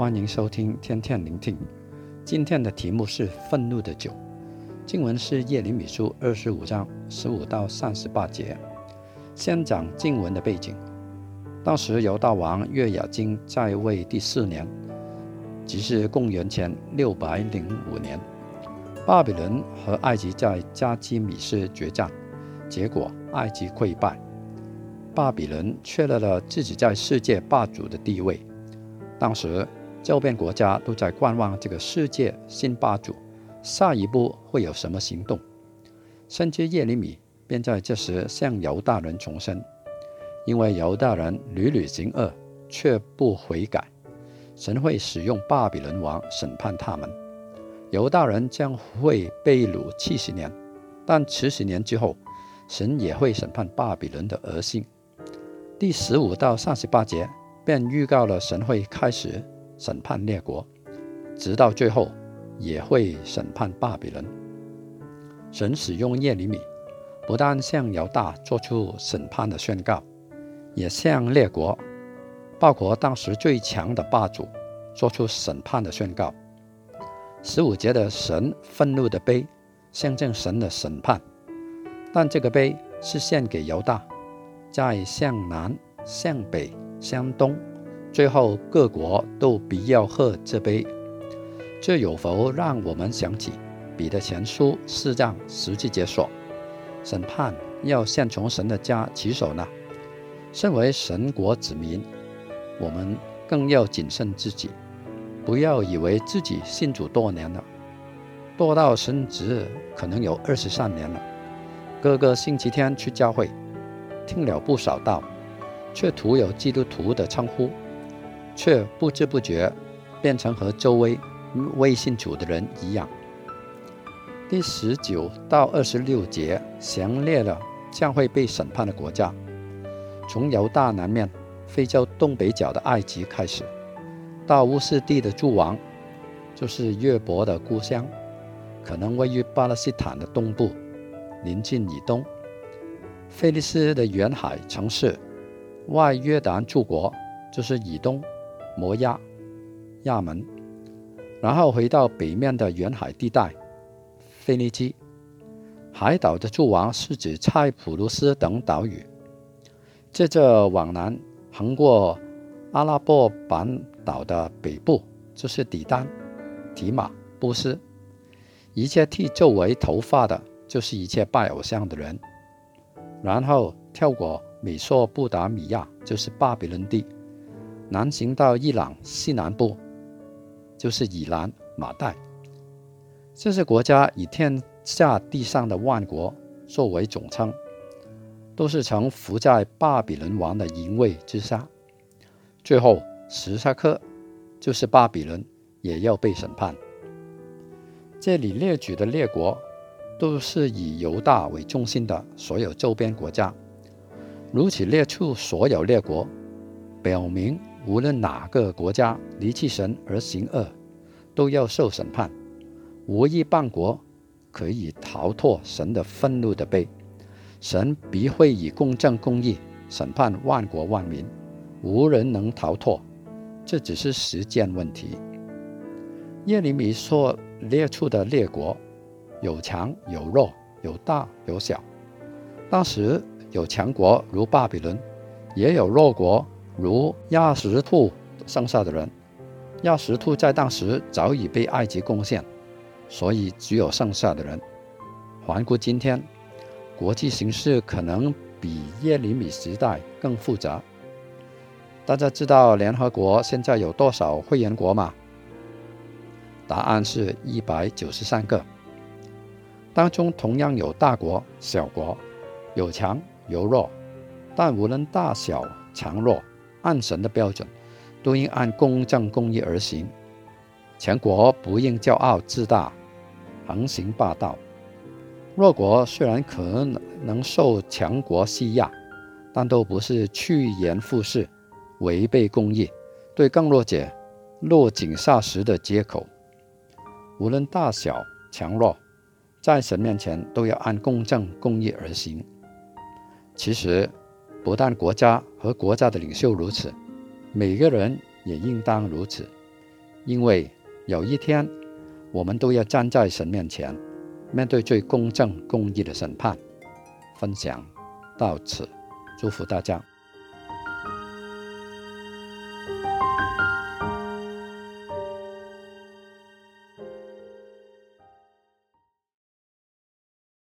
欢迎收听天天聆听。今天的题目是愤怒的酒。经文是耶利米书二十五章十五到三十八节。先讲经文的背景。当时犹大王约雅斤在位第四年，即是公元前六百零五年，巴比伦和埃及在加基米斯决战，结果埃及溃败。巴比伦确立了自己在世界霸主的地位。当时，周边国家都在观望这个世界新霸主下一步会有什么行动。甚至耶利米便在这时向犹大人重申：因为犹大人屡屡行恶，却不悔改，神会使用巴比伦王审判他们。犹大人将会被掳七十年，但七十年之后，神也会审判巴比伦的恶行。第十五到三十八节便预告了神会开始审判列国，直到最后也会审判巴比伦。神使用耶利米，不但向犹大做出审判的宣告，也向列国，包括当时最强的霸主，做出审判的宣告。十五节的神愤怒的杯，象征神的审判，但这个杯是献给犹大。在向南、向北、向东，最后各国都必要喝这杯。这有否让我们想起彼得前书四章十七节说：“审判要先从神的家起手呢？”身为神国子民，我们更要谨慎自己，不要以为自己信主多年了，多到神职可能有二十三年了，个个星期天去教会。听了不少道，却徒有基督徒的称呼，却不知不觉变成和周围未信主的人一样。第十九到二十六节详列了将会被审判的国家，从犹大南面、非洲东北角的埃及开始，到乌斯地的诸王，就是约伯的故乡，可能位于巴勒斯坦的东部，临近以东。菲利斯的沿海城市，外约旦诸国就是以东、摩押、亚门，然后回到北面的沿海地带，腓尼基。海岛的诸王是指塞浦路斯等岛屿。接着往南横过阿拉伯半岛的北部，就是底丹、提马、波斯。一切剃皱为头发的，就是一切拜偶像的人。然后跳过美索不达米亚，就是巴比伦地，南行到伊朗西南部，就是以南、马代。这些国家以天下地上的万国作为总称，都是曾伏在巴比伦王的淫威之下。最后，史萨克就是巴比伦，也要被审判。这里列举的列国。都是以犹大为中心的所有周边国家，如此列出所有列国，表明无论哪个国家离弃神而行恶，都要受审判。无一邦国可以逃脱神的愤怒的杯，神必会以公正公义审判万国万民，无人能逃脱。这只是时间问题。耶利米所列出的列国。有强有弱，有大有小。当时有强国如巴比伦，也有弱国如亚实突剩下的人。亚实突在当时早已被埃及攻陷，所以只有剩下的人。环顾今天，国际形势可能比耶利米时代更复杂。大家知道联合国现在有多少会员国吗？答案是一百九十三个。当中同样有大国、小国，有强有弱，但无论大小强弱，按神的标准，都应按公正公义而行。强国不应骄傲自大，横行霸道；弱国虽然可能受强国欺压，但都不是趋炎附势、违背公义，对更弱者落井下石的借口。无论大小强弱。在神面前都要按公正公义而行。其实，不但国家和国家的领袖如此，每个人也应当如此。因为有一天我们都要站在神面前，面对最公正公义的审判。分享到此，祝福大家。